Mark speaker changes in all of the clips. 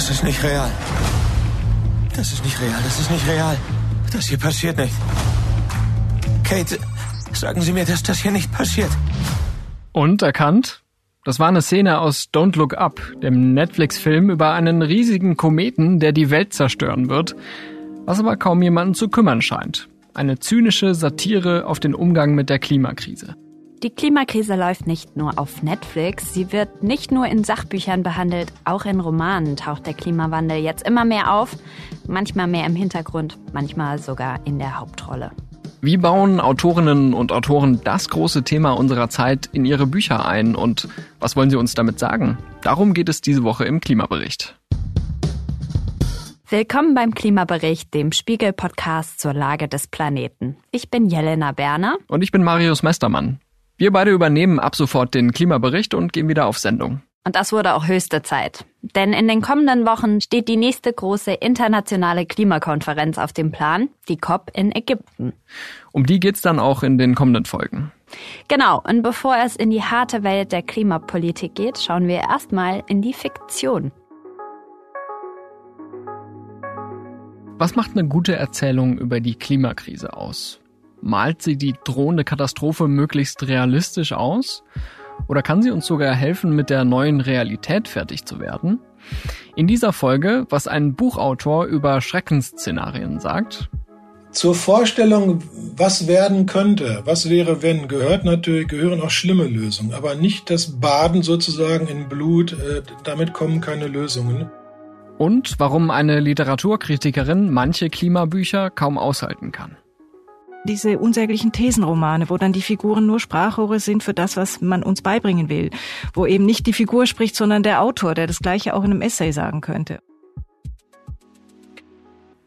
Speaker 1: Das ist nicht real. Das ist nicht real, das ist nicht real. Das hier passiert nicht. Kate, sagen Sie mir, dass das hier nicht passiert.
Speaker 2: Und erkannt? Das war eine Szene aus Don't Look Up, dem Netflix-Film über einen riesigen Kometen, der die Welt zerstören wird, was aber kaum jemanden zu kümmern scheint. Eine zynische Satire auf den Umgang mit der Klimakrise.
Speaker 3: Die Klimakrise läuft nicht nur auf Netflix, sie wird nicht nur in Sachbüchern behandelt, auch in Romanen taucht der Klimawandel jetzt immer mehr auf, manchmal mehr im Hintergrund, manchmal sogar in der Hauptrolle.
Speaker 2: Wie bauen Autorinnen und Autoren das große Thema unserer Zeit in ihre Bücher ein und was wollen sie uns damit sagen? Darum geht es diese Woche im Klimabericht.
Speaker 3: Willkommen beim Klimabericht, dem Spiegel-Podcast zur Lage des Planeten. Ich bin Jelena Berner.
Speaker 2: Und ich bin Marius Mestermann. Wir beide übernehmen ab sofort den Klimabericht und gehen wieder auf Sendung.
Speaker 3: Und das wurde auch höchste Zeit. Denn in den kommenden Wochen steht die nächste große internationale Klimakonferenz auf dem Plan, die COP in Ägypten.
Speaker 2: Um die geht's dann auch in den kommenden Folgen.
Speaker 3: Genau, und bevor es in die harte Welt der Klimapolitik geht, schauen wir erstmal in die Fiktion.
Speaker 2: Was macht eine gute Erzählung über die Klimakrise aus? Malt sie die drohende Katastrophe möglichst realistisch aus? Oder kann sie uns sogar helfen, mit der neuen Realität fertig zu werden? In dieser Folge, was ein Buchautor über Schreckensszenarien sagt.
Speaker 4: Zur Vorstellung, was werden könnte, was wäre wenn, gehört natürlich, gehören auch schlimme Lösungen, aber nicht das Baden sozusagen in Blut, äh, damit kommen keine Lösungen.
Speaker 2: Und warum eine Literaturkritikerin manche Klimabücher kaum aushalten kann
Speaker 5: diese unsäglichen Thesenromane, wo dann die Figuren nur Sprachrohre sind für das, was man uns beibringen will, wo eben nicht die Figur spricht, sondern der Autor, der das gleiche auch in einem Essay sagen könnte.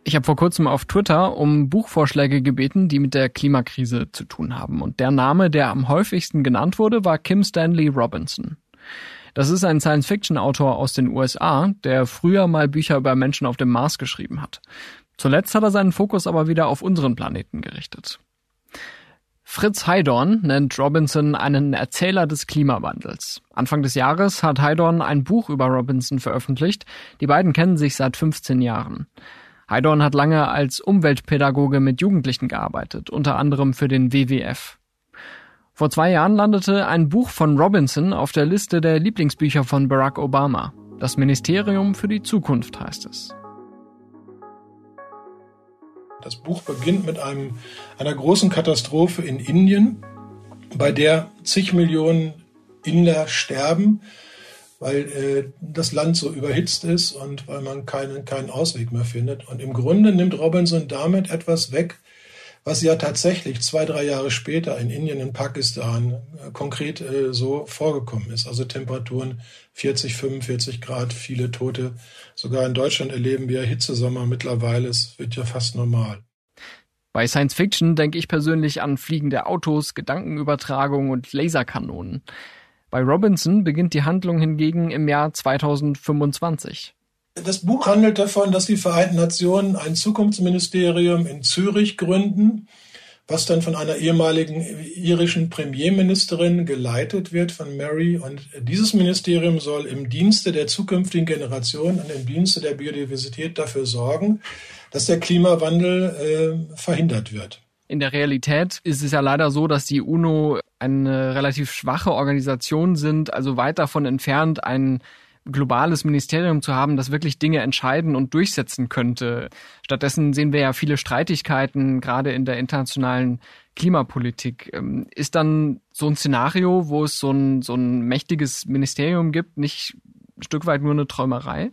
Speaker 2: Ich habe vor kurzem auf Twitter um Buchvorschläge gebeten, die mit der Klimakrise zu tun haben. Und der Name, der am häufigsten genannt wurde, war Kim Stanley Robinson. Das ist ein Science-Fiction-Autor aus den USA, der früher mal Bücher über Menschen auf dem Mars geschrieben hat. Zuletzt hat er seinen Fokus aber wieder auf unseren Planeten gerichtet. Fritz Heidorn nennt Robinson einen Erzähler des Klimawandels. Anfang des Jahres hat Heidorn ein Buch über Robinson veröffentlicht. Die beiden kennen sich seit 15 Jahren. Heidorn hat lange als Umweltpädagoge mit Jugendlichen gearbeitet, unter anderem für den WWF. Vor zwei Jahren landete ein Buch von Robinson auf der Liste der Lieblingsbücher von Barack Obama. Das Ministerium für die Zukunft heißt es.
Speaker 4: Das Buch beginnt mit einem, einer großen Katastrophe in Indien, bei der zig Millionen Inder sterben, weil äh, das Land so überhitzt ist und weil man keinen, keinen Ausweg mehr findet. Und im Grunde nimmt Robinson damit etwas weg, was ja tatsächlich zwei, drei Jahre später in Indien, in Pakistan äh, konkret äh, so vorgekommen ist. Also Temperaturen 40, 45 Grad, viele Tote. Sogar in Deutschland erleben wir Hitzesommer mittlerweile. Es wird ja fast normal.
Speaker 2: Bei Science Fiction denke ich persönlich an fliegende Autos, Gedankenübertragung und Laserkanonen. Bei Robinson beginnt die Handlung hingegen im Jahr 2025.
Speaker 4: Das Buch handelt davon, dass die Vereinten Nationen ein Zukunftsministerium in Zürich gründen, was dann von einer ehemaligen irischen Premierministerin geleitet wird, von Mary. Und dieses Ministerium soll im Dienste der zukünftigen Generation und im Dienste der Biodiversität dafür sorgen, dass der Klimawandel äh, verhindert wird.
Speaker 2: In der Realität ist es ja leider so, dass die UNO eine relativ schwache Organisation sind, also weit davon entfernt, ein globales Ministerium zu haben, das wirklich Dinge entscheiden und durchsetzen könnte. Stattdessen sehen wir ja viele Streitigkeiten, gerade in der internationalen Klimapolitik. Ähm, ist dann so ein Szenario, wo es so ein, so ein mächtiges Ministerium gibt, nicht ein Stück weit nur eine Träumerei?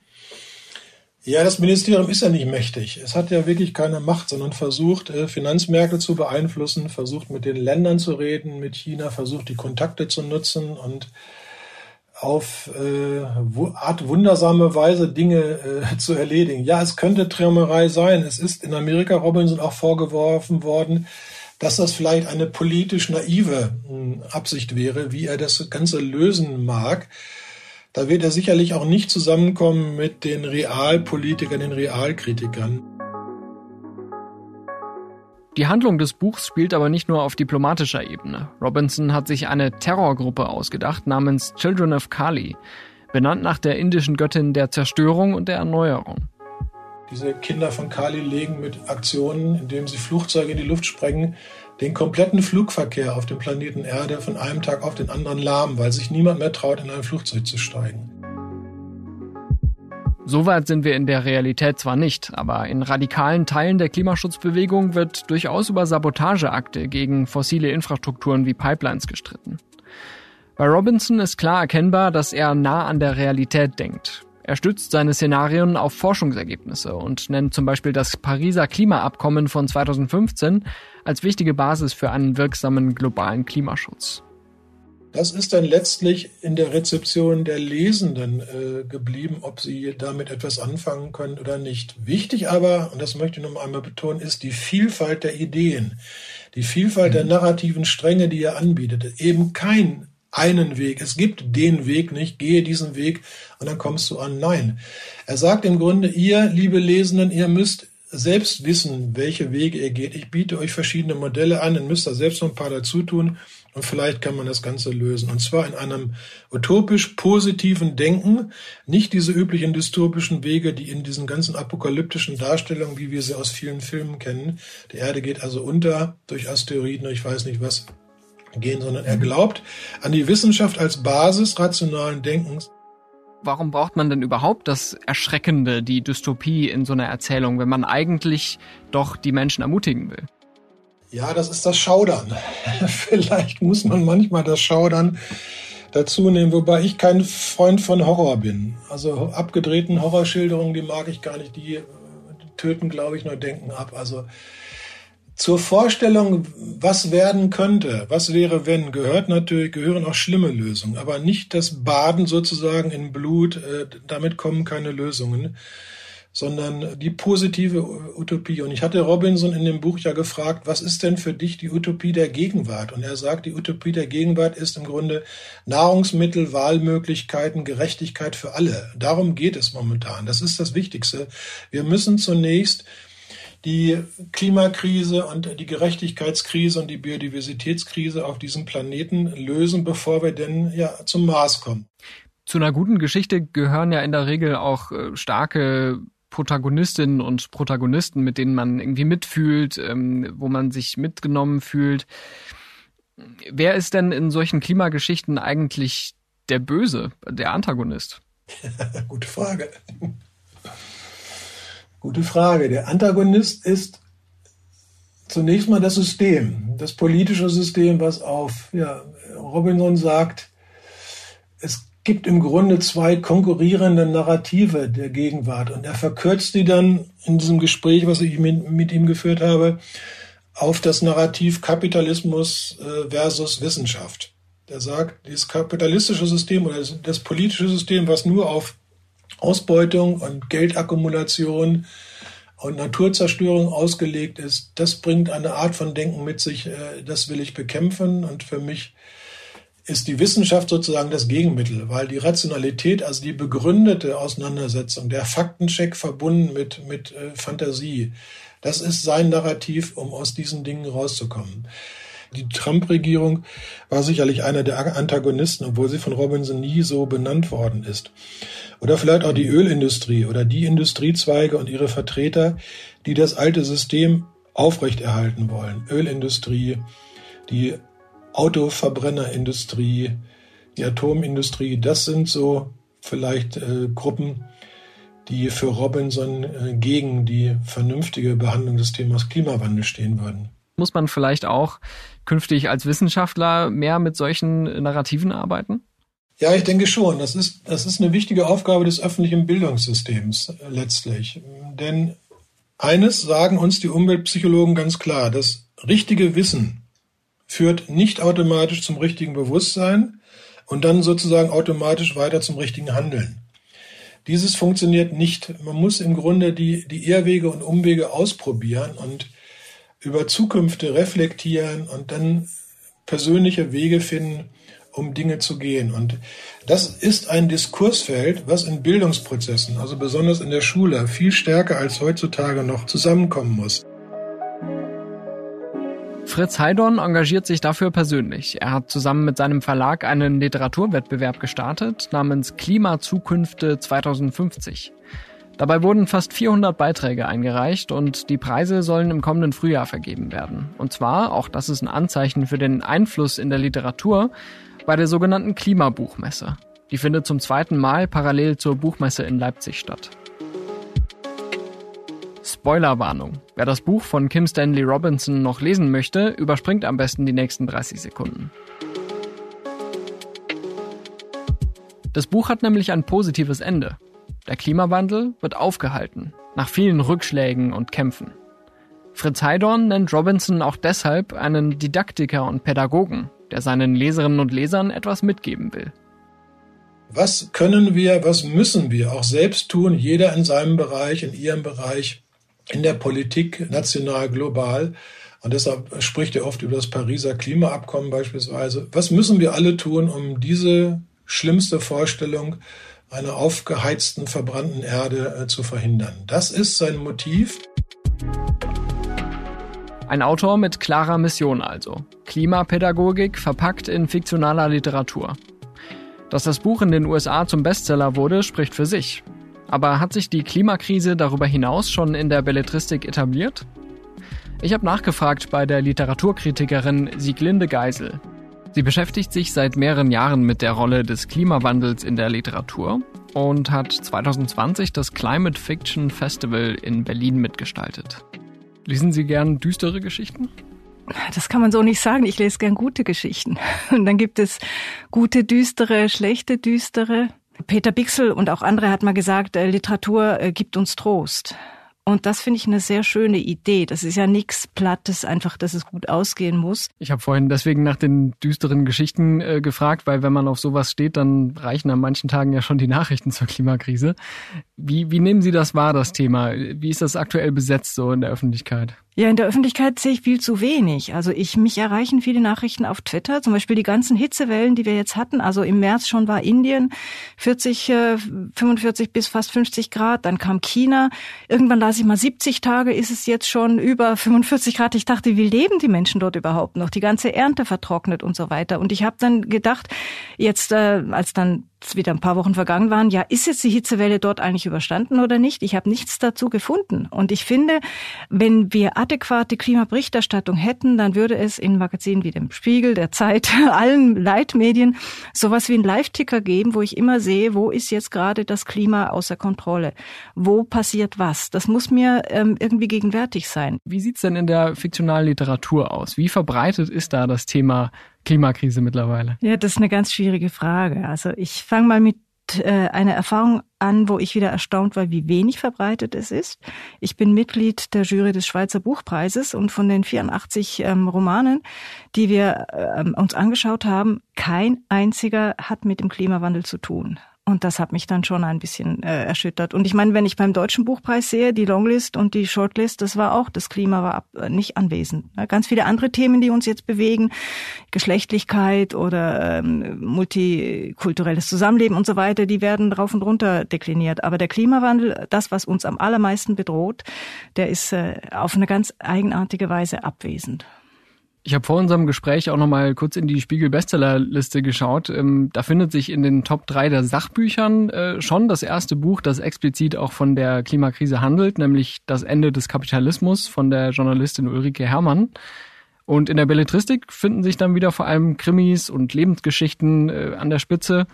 Speaker 4: Ja, das Ministerium ist ja nicht mächtig. Es hat ja wirklich keine Macht, sondern versucht, äh, Finanzmärkte zu beeinflussen, versucht mit den Ländern zu reden, mit China, versucht die Kontakte zu nutzen und auf äh, Art wundersame Weise Dinge äh, zu erledigen. Ja, es könnte Träumerei sein. Es ist in Amerika Robinson auch vorgeworfen worden, dass das vielleicht eine politisch naive äh, Absicht wäre, wie er das Ganze lösen mag. Da wird er sicherlich auch nicht zusammenkommen mit den Realpolitikern, den Realkritikern.
Speaker 2: Die Handlung des Buchs spielt aber nicht nur auf diplomatischer Ebene. Robinson hat sich eine Terrorgruppe ausgedacht namens Children of Kali. benannt nach der indischen Göttin der Zerstörung und der Erneuerung.
Speaker 4: Diese Kinder von Kali legen mit Aktionen, indem sie Flugzeuge in die Luft sprengen, den kompletten Flugverkehr auf dem Planeten Erde von einem Tag auf den anderen lahm, weil sich niemand mehr traut, in ein Flugzeug zu steigen.
Speaker 2: Soweit sind wir in der Realität zwar nicht, aber in radikalen Teilen der Klimaschutzbewegung wird durchaus über Sabotageakte gegen fossile Infrastrukturen wie Pipelines gestritten. Bei Robinson ist klar erkennbar, dass er nah an der Realität denkt. Er stützt seine Szenarien auf Forschungsergebnisse und nennt zum Beispiel das Pariser Klimaabkommen von 2015 als wichtige Basis für einen wirksamen globalen Klimaschutz.
Speaker 4: Das ist dann letztlich in der Rezeption der Lesenden äh, geblieben, ob sie damit etwas anfangen können oder nicht. Wichtig aber, und das möchte ich noch einmal betonen, ist die Vielfalt der Ideen, die Vielfalt der mhm. narrativen Stränge, die er anbietet. Eben kein einen Weg. Es gibt den Weg nicht. Gehe diesen Weg und dann kommst du an. Nein. Er sagt im Grunde, ihr, liebe Lesenden, ihr müsst selbst wissen, welche Wege ihr geht. Ich biete euch verschiedene Modelle an, ihr müsst da selbst noch ein paar dazu tun und vielleicht kann man das Ganze lösen. Und zwar in einem utopisch positiven Denken, nicht diese üblichen dystopischen Wege, die in diesen ganzen apokalyptischen Darstellungen, wie wir sie aus vielen Filmen kennen, die Erde geht also unter durch Asteroiden, ich weiß nicht was, gehen, sondern er glaubt an die Wissenschaft als Basis rationalen Denkens.
Speaker 2: Warum braucht man denn überhaupt das Erschreckende, die Dystopie in so einer Erzählung, wenn man eigentlich doch die Menschen ermutigen will?
Speaker 4: Ja, das ist das Schaudern. Vielleicht muss man manchmal das Schaudern dazu nehmen, wobei ich kein Freund von Horror bin. Also abgedrehten Horrorschilderungen, die mag ich gar nicht, die töten, glaube ich, nur Denken ab. Also zur Vorstellung, was werden könnte, was wäre, wenn, gehört natürlich, gehören auch schlimme Lösungen, aber nicht das Baden sozusagen in Blut, äh, damit kommen keine Lösungen sondern die positive Utopie. Und ich hatte Robinson in dem Buch ja gefragt, was ist denn für dich die Utopie der Gegenwart? Und er sagt, die Utopie der Gegenwart ist im Grunde Nahrungsmittel, Wahlmöglichkeiten, Gerechtigkeit für alle. Darum geht es momentan. Das ist das Wichtigste. Wir müssen zunächst die Klimakrise und die Gerechtigkeitskrise und die Biodiversitätskrise auf diesem Planeten lösen, bevor wir denn ja zum Mars kommen.
Speaker 2: Zu einer guten Geschichte gehören ja in der Regel auch äh, starke Protagonistinnen und Protagonisten, mit denen man irgendwie mitfühlt, ähm, wo man sich mitgenommen fühlt. Wer ist denn in solchen Klimageschichten eigentlich der Böse, der Antagonist?
Speaker 4: Gute Frage. Gute Frage. Der Antagonist ist zunächst mal das System, das politische System, was auf, ja, Robinson sagt, es gibt im Grunde zwei konkurrierende Narrative der Gegenwart und er verkürzt die dann in diesem Gespräch, was ich mit, mit ihm geführt habe, auf das Narrativ Kapitalismus äh, versus Wissenschaft. Der sagt, dieses kapitalistische System oder das, das politische System, was nur auf Ausbeutung und Geldakkumulation und Naturzerstörung ausgelegt ist, das bringt eine Art von Denken mit sich, äh, das will ich bekämpfen und für mich ist die Wissenschaft sozusagen das Gegenmittel, weil die Rationalität, also die begründete Auseinandersetzung, der Faktencheck verbunden mit, mit äh, Fantasie, das ist sein Narrativ, um aus diesen Dingen rauszukommen. Die Trump-Regierung war sicherlich einer der Antagonisten, obwohl sie von Robinson nie so benannt worden ist. Oder vielleicht auch die Ölindustrie oder die Industriezweige und ihre Vertreter, die das alte System aufrechterhalten wollen. Ölindustrie, die Autoverbrennerindustrie, die Atomindustrie, das sind so vielleicht äh, Gruppen, die für Robinson äh, gegen die vernünftige Behandlung des Themas Klimawandel stehen würden.
Speaker 2: Muss man vielleicht auch künftig als Wissenschaftler mehr mit solchen Narrativen arbeiten?
Speaker 4: Ja, ich denke schon. Das ist, das ist eine wichtige Aufgabe des öffentlichen Bildungssystems äh, letztlich. Denn eines sagen uns die Umweltpsychologen ganz klar, das richtige Wissen führt nicht automatisch zum richtigen Bewusstsein und dann sozusagen automatisch weiter zum richtigen Handeln. Dieses funktioniert nicht. Man muss im Grunde die, die Irrwege und Umwege ausprobieren und über Zukünfte reflektieren und dann persönliche Wege finden, um Dinge zu gehen. Und das ist ein Diskursfeld, was in Bildungsprozessen, also besonders in der Schule, viel stärker als heutzutage noch zusammenkommen muss.
Speaker 2: Fritz Heidorn engagiert sich dafür persönlich. Er hat zusammen mit seinem Verlag einen Literaturwettbewerb gestartet namens Klimazukünfte 2050. Dabei wurden fast 400 Beiträge eingereicht und die Preise sollen im kommenden Frühjahr vergeben werden. Und zwar, auch das ist ein Anzeichen für den Einfluss in der Literatur, bei der sogenannten Klimabuchmesse. Die findet zum zweiten Mal parallel zur Buchmesse in Leipzig statt. Spoilerwarnung. Wer das Buch von Kim Stanley Robinson noch lesen möchte, überspringt am besten die nächsten 30 Sekunden. Das Buch hat nämlich ein positives Ende. Der Klimawandel wird aufgehalten, nach vielen Rückschlägen und Kämpfen. Fritz Heidorn nennt Robinson auch deshalb einen Didaktiker und Pädagogen, der seinen Leserinnen und Lesern etwas mitgeben will.
Speaker 4: Was können wir, was müssen wir auch selbst tun, jeder in seinem Bereich, in ihrem Bereich, in der Politik, national, global. Und deshalb spricht er oft über das Pariser Klimaabkommen beispielsweise. Was müssen wir alle tun, um diese schlimmste Vorstellung einer aufgeheizten, verbrannten Erde äh, zu verhindern. Das ist sein Motiv.
Speaker 2: Ein Autor mit klarer Mission also. Klimapädagogik verpackt in fiktionaler Literatur. Dass das Buch in den USA zum Bestseller wurde, spricht für sich. Aber hat sich die Klimakrise darüber hinaus schon in der Belletristik etabliert? Ich habe nachgefragt bei der Literaturkritikerin Sieglinde Geisel. Sie beschäftigt sich seit mehreren Jahren mit der Rolle des Klimawandels in der Literatur und hat 2020 das Climate Fiction Festival in Berlin mitgestaltet. Lesen Sie gern düstere Geschichten?
Speaker 5: Das kann man so nicht sagen. Ich lese gern gute Geschichten. Und dann gibt es gute, düstere, schlechte, düstere. Peter Bixel und auch andere hat mal gesagt, äh, Literatur äh, gibt uns Trost. Und das finde ich eine sehr schöne Idee. Das ist ja nichts Plattes, einfach, dass es gut ausgehen muss.
Speaker 2: Ich habe vorhin deswegen nach den düsteren Geschichten äh, gefragt, weil wenn man auf sowas steht, dann reichen an manchen Tagen ja schon die Nachrichten zur Klimakrise. Wie, wie nehmen Sie das wahr, das Thema? Wie ist das aktuell besetzt so in der Öffentlichkeit?
Speaker 5: Ja, in der Öffentlichkeit sehe ich viel zu wenig. Also ich, mich erreichen viele Nachrichten auf Twitter, zum Beispiel die ganzen Hitzewellen, die wir jetzt hatten. Also im März schon war Indien 40, 45 äh, bis fast 50 Grad, dann kam China. Irgendwann las ich mal 70 Tage, ist es jetzt schon über 45 Grad. Ich dachte, wie leben die Menschen dort überhaupt noch? Die ganze Ernte vertrocknet und so weiter. Und ich habe dann gedacht, jetzt äh, als dann wieder ein paar Wochen vergangen waren, ja, ist jetzt die Hitzewelle dort eigentlich überstanden oder nicht? Ich habe nichts dazu gefunden. Und ich finde, wenn wir adäquate Klimaberichterstattung hätten, dann würde es in Magazinen wie dem Spiegel, der Zeit, allen Leitmedien sowas wie einen Live-Ticker geben, wo ich immer sehe, wo ist jetzt gerade das Klima außer Kontrolle? Wo passiert was? Das muss mir ähm, irgendwie gegenwärtig sein.
Speaker 2: Wie sieht's denn in der fiktionalen Literatur aus? Wie verbreitet ist da das Thema Klimakrise mittlerweile?
Speaker 5: Ja, das ist eine ganz schwierige Frage. Also ich fange mal mit äh, einer Erfahrung an, wo ich wieder erstaunt war, wie wenig verbreitet es ist. Ich bin Mitglied der Jury des Schweizer Buchpreises und von den 84 ähm, Romanen, die wir ähm, uns angeschaut haben, kein einziger hat mit dem Klimawandel zu tun. Und das hat mich dann schon ein bisschen äh, erschüttert. Und ich meine, wenn ich beim Deutschen Buchpreis sehe, die Longlist und die Shortlist, das war auch, das Klima war ab, äh, nicht anwesend. Ganz viele andere Themen, die uns jetzt bewegen, Geschlechtlichkeit oder ähm, multikulturelles Zusammenleben und so weiter, die werden rauf und runter dekliniert. Aber der Klimawandel, das, was uns am allermeisten bedroht, der ist äh, auf eine ganz eigenartige Weise abwesend.
Speaker 2: Ich habe vor unserem Gespräch auch noch mal kurz in die Spiegel-Bestsellerliste geschaut. Ähm, da findet sich in den Top 3 der Sachbüchern äh, schon das erste Buch, das explizit auch von der Klimakrise handelt, nämlich Das Ende des Kapitalismus von der Journalistin Ulrike Herrmann. Und in der Belletristik finden sich dann wieder vor allem Krimis und Lebensgeschichten äh, an der Spitze.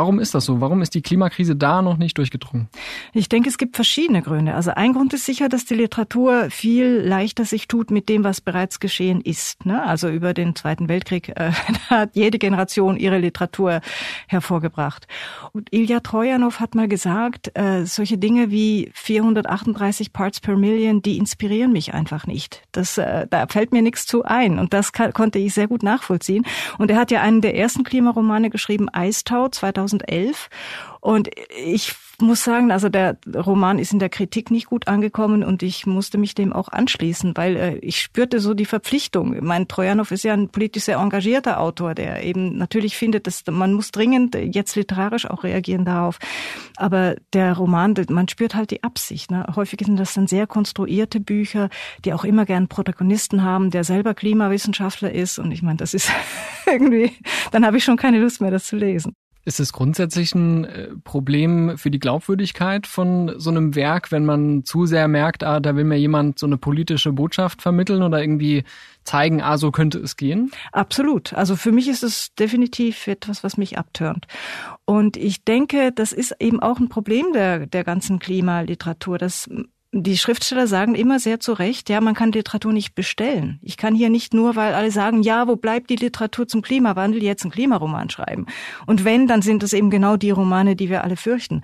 Speaker 2: Warum ist das so? Warum ist die Klimakrise da noch nicht durchgedrungen?
Speaker 5: Ich denke, es gibt verschiedene Gründe. Also ein Grund ist sicher, dass die Literatur viel leichter sich tut mit dem, was bereits geschehen ist. Ne? Also über den Zweiten Weltkrieg äh, hat jede Generation ihre Literatur hervorgebracht. Und Ilya Trojanow hat mal gesagt, äh, solche Dinge wie 438 Parts per Million, die inspirieren mich einfach nicht. Das, äh, da fällt mir nichts zu ein. Und das kann, konnte ich sehr gut nachvollziehen. Und er hat ja einen der ersten Klimaromane geschrieben, Eistau, 2000 2011. Und ich muss sagen, also der Roman ist in der Kritik nicht gut angekommen und ich musste mich dem auch anschließen, weil äh, ich spürte so die Verpflichtung. Mein Trojanow ist ja ein politisch sehr engagierter Autor, der eben natürlich findet, dass man muss dringend jetzt literarisch auch reagieren darauf. Aber der Roman, man spürt halt die Absicht. Ne? Häufig sind das dann sehr konstruierte Bücher, die auch immer gern Protagonisten haben, der selber Klimawissenschaftler ist. Und ich meine, das ist irgendwie, dann habe ich schon keine Lust mehr, das zu lesen.
Speaker 2: Ist es grundsätzlich ein äh, Problem für die Glaubwürdigkeit von so einem Werk, wenn man zu sehr merkt, ah, da will mir jemand so eine politische Botschaft vermitteln oder irgendwie zeigen, ah, so könnte es gehen?
Speaker 5: Absolut. Also für mich ist es definitiv etwas, was mich abtörnt. Und ich denke, das ist eben auch ein Problem der, der ganzen Klimaliteratur, dass die Schriftsteller sagen immer sehr zu Recht, ja, man kann Literatur nicht bestellen. Ich kann hier nicht nur, weil alle sagen, ja, wo bleibt die Literatur zum Klimawandel, jetzt einen Klimaroman schreiben. Und wenn, dann sind es eben genau die Romane, die wir alle fürchten.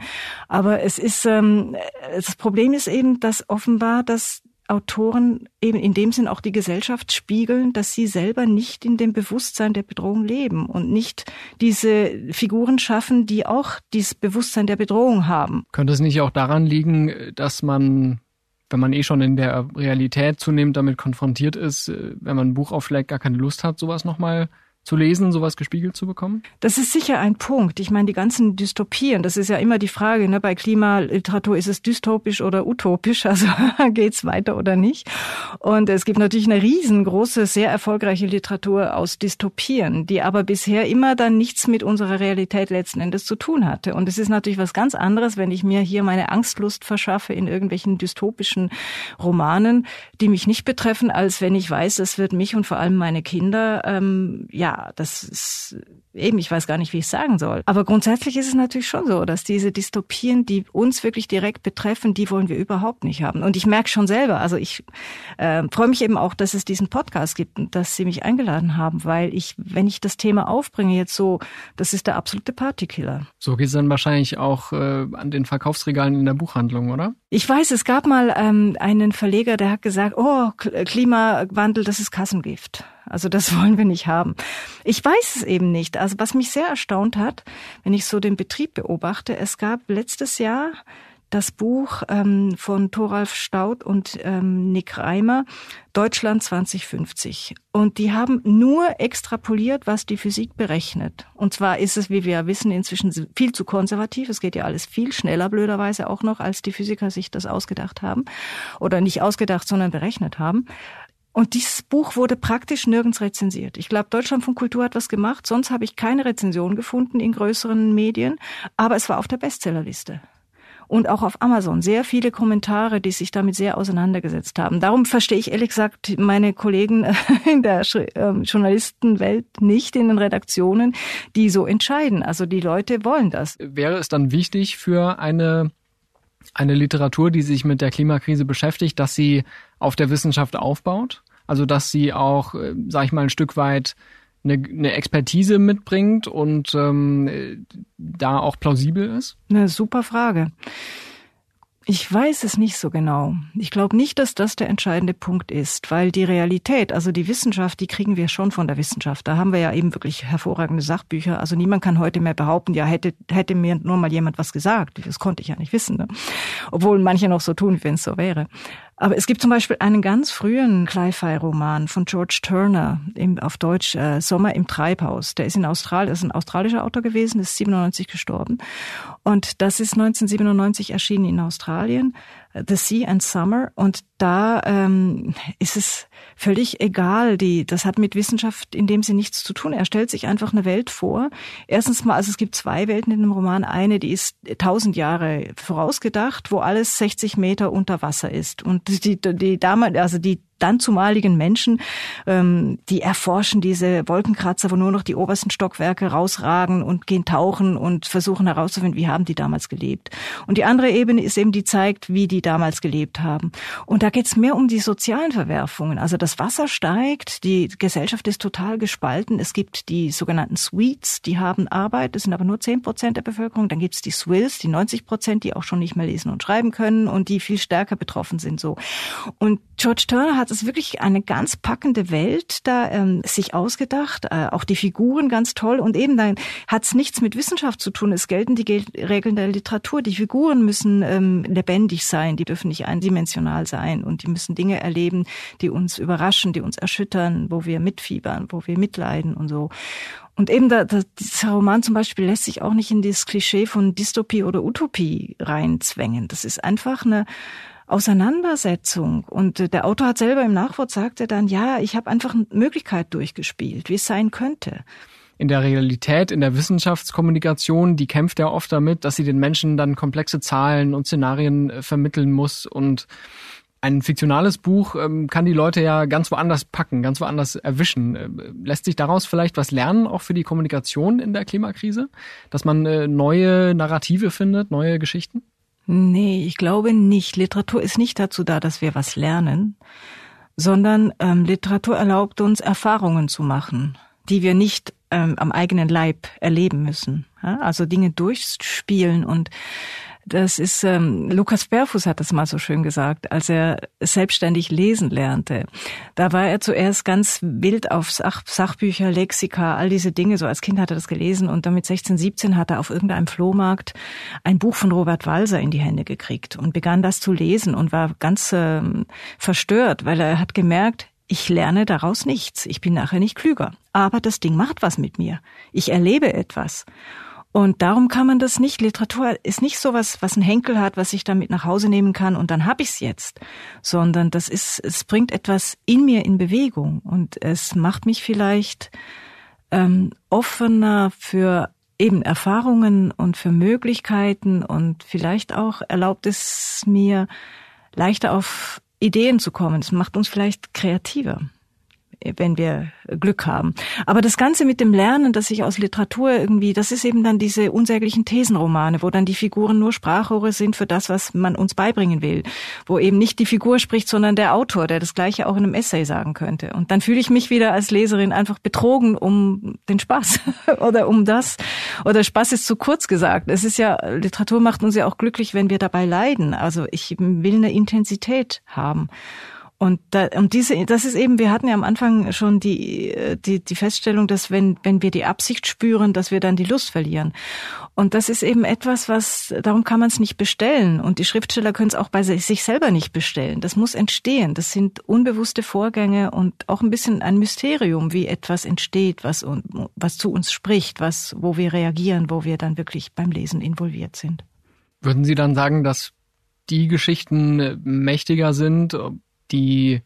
Speaker 5: Aber es ist, ähm, das Problem ist eben, dass offenbar, dass Autoren eben in dem Sinn auch die Gesellschaft spiegeln, dass sie selber nicht in dem Bewusstsein der Bedrohung leben und nicht diese Figuren schaffen, die auch dieses Bewusstsein der Bedrohung haben.
Speaker 2: Könnte es nicht auch daran liegen, dass man, wenn man eh schon in der Realität zunehmend damit konfrontiert ist, wenn man ein Buch aufschlägt, gar keine Lust hat, sowas nochmal zu lesen, sowas gespiegelt zu bekommen?
Speaker 5: Das ist sicher ein Punkt. Ich meine, die ganzen Dystopien, das ist ja immer die Frage, ne? bei Klimaliteratur ist es dystopisch oder utopisch, also geht's weiter oder nicht. Und es gibt natürlich eine riesengroße, sehr erfolgreiche Literatur aus Dystopien, die aber bisher immer dann nichts mit unserer Realität letzten Endes zu tun hatte. Und es ist natürlich was ganz anderes, wenn ich mir hier meine Angstlust verschaffe in irgendwelchen dystopischen Romanen, die mich nicht betreffen, als wenn ich weiß, es wird mich und vor allem meine Kinder ähm, ja das ist eben, ich weiß gar nicht, wie ich sagen soll. Aber grundsätzlich ist es natürlich schon so, dass diese Dystopien, die uns wirklich direkt betreffen, die wollen wir überhaupt nicht haben. Und ich merke schon selber, also ich äh, freue mich eben auch, dass es diesen Podcast gibt und dass Sie mich eingeladen haben, weil ich, wenn ich das Thema aufbringe, jetzt so, das ist der absolute Partykiller.
Speaker 2: So geht es dann wahrscheinlich auch äh, an den Verkaufsregalen in der Buchhandlung, oder?
Speaker 5: Ich weiß, es gab mal ähm, einen Verleger, der hat gesagt, oh, Klimawandel, das ist Kassengift. Also das wollen wir nicht haben. Ich weiß es eben nicht. Also was mich sehr erstaunt hat, wenn ich so den Betrieb beobachte, es gab letztes Jahr das Buch ähm, von Thoralf Staud und ähm, Nick Reimer, Deutschland 2050. Und die haben nur extrapoliert, was die Physik berechnet. Und zwar ist es, wie wir wissen, inzwischen viel zu konservativ. Es geht ja alles viel schneller, blöderweise auch noch, als die Physiker sich das ausgedacht haben. Oder nicht ausgedacht, sondern berechnet haben. Und dieses Buch wurde praktisch nirgends rezensiert. Ich glaube, Deutschland von Kultur hat was gemacht. Sonst habe ich keine Rezension gefunden in größeren Medien. Aber es war auf der Bestsellerliste. Und auch auf Amazon sehr viele Kommentare, die sich damit sehr auseinandergesetzt haben. Darum verstehe ich ehrlich gesagt meine Kollegen in der ähm, Journalistenwelt nicht in den Redaktionen, die so entscheiden. Also die Leute wollen das.
Speaker 2: Wäre es dann wichtig für eine eine Literatur, die sich mit der Klimakrise beschäftigt, dass sie auf der Wissenschaft aufbaut? Also dass sie auch, äh, sag ich mal, ein Stück weit eine, eine Expertise mitbringt und ähm, da auch plausibel ist?
Speaker 5: Eine super Frage. Ich weiß es nicht so genau. Ich glaube nicht, dass das der entscheidende Punkt ist, weil die Realität, also die Wissenschaft, die kriegen wir schon von der Wissenschaft. Da haben wir ja eben wirklich hervorragende Sachbücher. Also niemand kann heute mehr behaupten, ja, hätte, hätte mir nur mal jemand was gesagt. Das konnte ich ja nicht wissen. Ne? Obwohl manche noch so tun, wenn es so wäre. Aber es gibt zum Beispiel einen ganz frühen Cli-Fi-Roman von George Turner, im, auf Deutsch äh, Sommer im Treibhaus. Der ist in Australien, ist ein australischer Autor gewesen, ist 97 gestorben. Und das ist 1997 erschienen in Australien. The Sea and Summer und da ähm, ist es völlig egal. Die, das hat mit Wissenschaft in dem Sinne nichts zu tun. Er stellt sich einfach eine Welt vor. Erstens mal, also es gibt zwei Welten in dem Roman. Eine, die ist tausend Jahre vorausgedacht, wo alles 60 Meter unter Wasser ist. Und die, die, die damals, also die dann zumaligen Menschen, ähm, die erforschen diese Wolkenkratzer, wo nur noch die obersten Stockwerke rausragen und gehen tauchen und versuchen herauszufinden, wie haben die damals gelebt. Und die andere Ebene ist eben, die zeigt, wie die damals gelebt haben. Und da geht es mehr um die sozialen Verwerfungen. Also das Wasser steigt, die Gesellschaft ist total gespalten. Es gibt die sogenannten Sweets, die haben Arbeit, das sind aber nur zehn Prozent der Bevölkerung. Dann gibt es die Swills, die 90 Prozent, die auch schon nicht mehr lesen und schreiben können und die viel stärker betroffen sind so. Und George Turner hat es wirklich eine ganz packende Welt da ähm, sich ausgedacht, äh, auch die Figuren ganz toll und eben dann hat es nichts mit Wissenschaft zu tun. Es gelten die Regeln der Literatur. Die Figuren müssen ähm, lebendig sein, die dürfen nicht eindimensional sein und die müssen Dinge erleben, die uns überraschen, die uns erschüttern, wo wir mitfiebern, wo wir mitleiden und so. Und eben da, da, dieser Roman zum Beispiel lässt sich auch nicht in dieses Klischee von Dystopie oder Utopie reinzwängen. Das ist einfach eine Auseinandersetzung. Und äh, der Autor hat selber im Nachwort sagte dann, ja, ich habe einfach eine Möglichkeit durchgespielt, wie es sein könnte
Speaker 2: in der Realität, in der Wissenschaftskommunikation, die kämpft ja oft damit, dass sie den Menschen dann komplexe Zahlen und Szenarien äh, vermitteln muss und ein fiktionales Buch ähm, kann die Leute ja ganz woanders packen, ganz woanders erwischen. Äh, lässt sich daraus vielleicht was lernen, auch für die Kommunikation in der Klimakrise? Dass man neue Narrative findet, neue Geschichten?
Speaker 5: Nee, ich glaube nicht. Literatur ist nicht dazu da, dass wir was lernen, sondern ähm, Literatur erlaubt uns, Erfahrungen zu machen, die wir nicht ähm, am eigenen Leib erleben müssen. Ja? Also Dinge durchspielen und das ist, ähm, Lukas Berfuß hat das mal so schön gesagt, als er selbstständig lesen lernte. Da war er zuerst ganz wild auf Sach Sachbücher, Lexika, all diese Dinge. So als Kind hat er das gelesen und damit 16, 17 hat er auf irgendeinem Flohmarkt ein Buch von Robert Walser in die Hände gekriegt und begann das zu lesen und war ganz ähm, verstört, weil er hat gemerkt, ich lerne daraus nichts. Ich bin nachher nicht klüger. Aber das Ding macht was mit mir. Ich erlebe etwas. Und darum kann man das nicht. Literatur ist nicht so was, was ein Henkel hat, was ich damit nach Hause nehmen kann und dann hab ich's jetzt, sondern das ist, es bringt etwas in mir in Bewegung und es macht mich vielleicht ähm, offener für eben Erfahrungen und für Möglichkeiten und vielleicht auch erlaubt es mir leichter auf Ideen zu kommen. Es macht uns vielleicht kreativer wenn wir Glück haben. Aber das Ganze mit dem Lernen, das sich aus Literatur irgendwie, das ist eben dann diese unsäglichen Thesenromane, wo dann die Figuren nur Sprachrohre sind für das, was man uns beibringen will. Wo eben nicht die Figur spricht, sondern der Autor, der das Gleiche auch in einem Essay sagen könnte. Und dann fühle ich mich wieder als Leserin einfach betrogen um den Spaß oder um das. Oder Spaß ist zu kurz gesagt. Es ist ja, Literatur macht uns ja auch glücklich, wenn wir dabei leiden. Also ich will eine Intensität haben. Und, da, und diese, das ist eben, wir hatten ja am Anfang schon die, die, die Feststellung, dass wenn, wenn wir die Absicht spüren, dass wir dann die Lust verlieren. Und das ist eben etwas, was, darum kann man es nicht bestellen. Und die Schriftsteller können es auch bei sich selber nicht bestellen. Das muss entstehen. Das sind unbewusste Vorgänge und auch ein bisschen ein Mysterium, wie etwas entsteht, was, was zu uns spricht, was, wo wir reagieren, wo wir dann wirklich beim Lesen involviert sind.
Speaker 2: Würden Sie dann sagen, dass die Geschichten mächtiger sind, die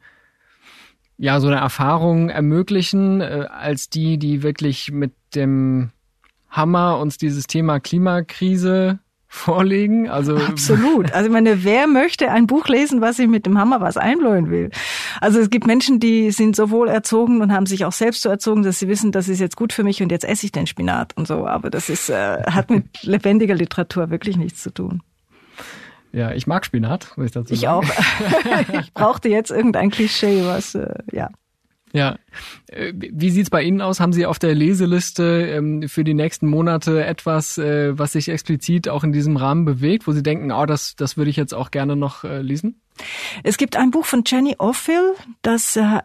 Speaker 2: ja so eine Erfahrung ermöglichen, äh, als die, die wirklich mit dem Hammer uns dieses Thema Klimakrise vorlegen. Also
Speaker 5: absolut. Also ich meine, wer möchte ein Buch lesen, was sich mit dem Hammer was einbläuen will? Also es gibt Menschen, die sind so wohl erzogen und haben sich auch selbst so erzogen, dass sie wissen, das ist jetzt gut für mich und jetzt esse ich den Spinat und so. Aber das ist äh, hat mit lebendiger Literatur wirklich nichts zu tun.
Speaker 2: Ja, ich mag Spinat, muss ich dazu
Speaker 5: ich
Speaker 2: sagen.
Speaker 5: Ich auch. ich brauchte jetzt irgendein Klischee, was, äh, ja.
Speaker 2: Ja. Äh, wie sieht's bei Ihnen aus? Haben Sie auf der Leseliste ähm, für die nächsten Monate etwas, äh, was sich explizit auch in diesem Rahmen bewegt, wo Sie denken, oh, das, das würde ich jetzt auch gerne noch äh, lesen?
Speaker 5: Es gibt ein Buch von Jenny Offill, das äh,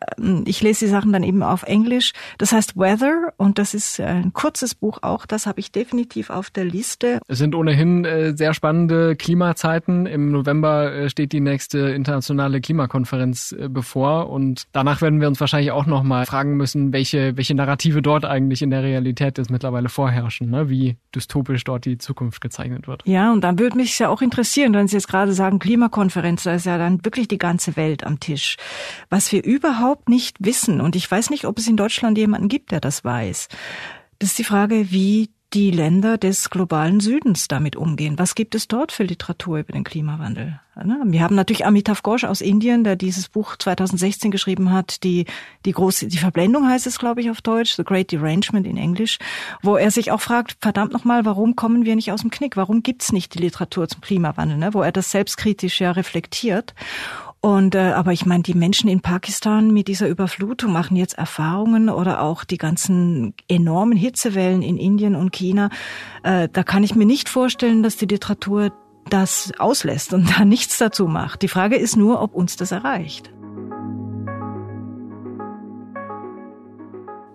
Speaker 5: ich lese die Sachen dann eben auf Englisch. Das heißt Weather und das ist ein kurzes Buch auch. Das habe ich definitiv auf der Liste.
Speaker 2: Es sind ohnehin äh, sehr spannende Klimazeiten. Im November äh, steht die nächste internationale Klimakonferenz bevor und danach werden wir uns wahrscheinlich auch noch mal fragen müssen, welche welche Narrative dort eigentlich in der Realität jetzt mittlerweile vorherrschen, ne? wie dystopisch dort die Zukunft gezeichnet wird.
Speaker 5: Ja, und dann würde mich ja auch interessieren, wenn Sie jetzt gerade sagen Klimakonferenz, da ist ja dann wirklich die ganze Welt am Tisch. Was wir überhaupt nicht wissen, und ich weiß nicht, ob es in Deutschland jemanden gibt, der das weiß, das ist die Frage, wie die Länder des globalen Südens damit umgehen. Was gibt es dort für Literatur über den Klimawandel? Wir haben natürlich Amitav Ghosh aus Indien, der dieses Buch 2016 geschrieben hat, die, die große, die Verblendung heißt es, glaube ich, auf Deutsch, The Great Derangement in Englisch, wo er sich auch fragt, verdammt nochmal, warum kommen wir nicht aus dem Knick? Warum gibt's nicht die Literatur zum Klimawandel? Ne? Wo er das selbstkritisch ja reflektiert. Und äh, aber ich meine, die Menschen in Pakistan mit dieser Überflutung machen jetzt Erfahrungen oder auch die ganzen enormen Hitzewellen in Indien und China. Äh, da kann ich mir nicht vorstellen, dass die Literatur das auslässt und da nichts dazu macht. Die Frage ist nur, ob uns das erreicht.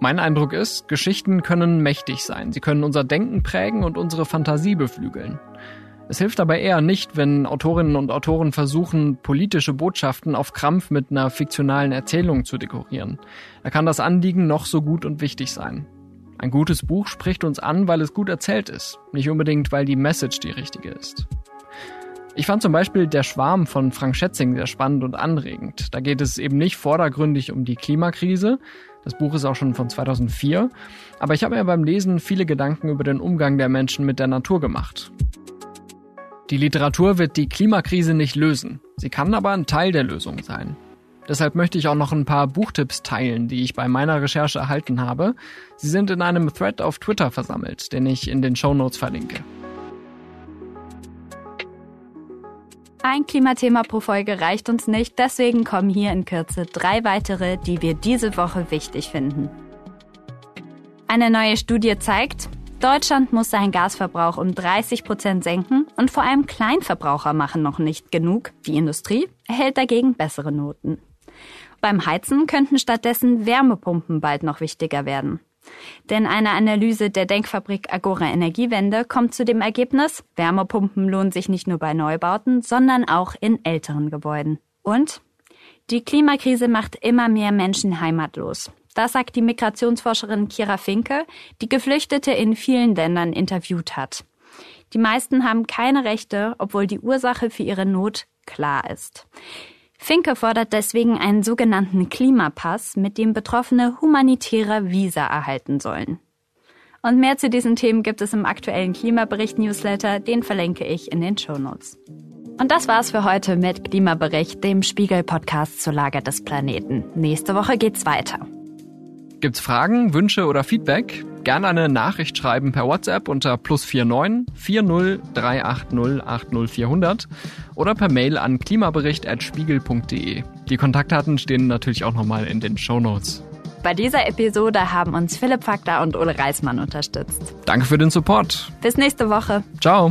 Speaker 2: Mein Eindruck ist, Geschichten können mächtig sein. Sie können unser Denken prägen und unsere Fantasie beflügeln. Es hilft aber eher nicht, wenn Autorinnen und Autoren versuchen, politische Botschaften auf Krampf mit einer fiktionalen Erzählung zu dekorieren. Da kann das Anliegen noch so gut und wichtig sein. Ein gutes Buch spricht uns an, weil es gut erzählt ist, nicht unbedingt, weil die Message die richtige ist. Ich fand zum Beispiel Der Schwarm von Frank Schätzing sehr spannend und anregend. Da geht es eben nicht vordergründig um die Klimakrise. Das Buch ist auch schon von 2004. Aber ich habe mir beim Lesen viele Gedanken über den Umgang der Menschen mit der Natur gemacht. Die Literatur wird die Klimakrise nicht lösen. Sie kann aber ein Teil der Lösung sein. Deshalb möchte ich auch noch ein paar Buchtipps teilen, die ich bei meiner Recherche erhalten habe. Sie sind in einem Thread auf Twitter versammelt, den ich in den Show Notes verlinke.
Speaker 3: Ein Klimathema pro Folge reicht uns nicht, deswegen kommen hier in Kürze drei weitere, die wir diese Woche wichtig finden. Eine neue Studie zeigt, Deutschland muss seinen Gasverbrauch um 30 Prozent senken und vor allem Kleinverbraucher machen noch nicht genug. Die Industrie erhält dagegen bessere Noten. Beim Heizen könnten stattdessen Wärmepumpen bald noch wichtiger werden. Denn eine Analyse der Denkfabrik Agora Energiewende kommt zu dem Ergebnis, Wärmepumpen lohnen sich nicht nur bei Neubauten, sondern auch in älteren Gebäuden. Und die Klimakrise macht immer mehr Menschen heimatlos. Das sagt die Migrationsforscherin Kira Finke, die Geflüchtete in vielen Ländern interviewt hat. Die meisten haben keine Rechte, obwohl die Ursache für ihre Not klar ist. Finke fordert deswegen einen sogenannten Klimapass, mit dem Betroffene humanitäre Visa erhalten sollen. Und mehr zu diesen Themen gibt es im aktuellen Klimabericht-Newsletter, den verlinke ich in den Shownotes. Und das war's für heute mit Klimabericht, dem Spiegel-Podcast zur Lage des Planeten. Nächste Woche geht's weiter.
Speaker 2: Gibt's Fragen, Wünsche oder Feedback? Gerne eine Nachricht schreiben per WhatsApp unter plus 49 40 380 80 400 oder per Mail an klimabericht.spiegel.de. Die Kontaktdaten stehen natürlich auch nochmal in den Show Notes.
Speaker 3: Bei dieser Episode haben uns Philipp Fakta und Ole Reismann unterstützt.
Speaker 2: Danke für den Support.
Speaker 3: Bis nächste Woche.
Speaker 2: Ciao.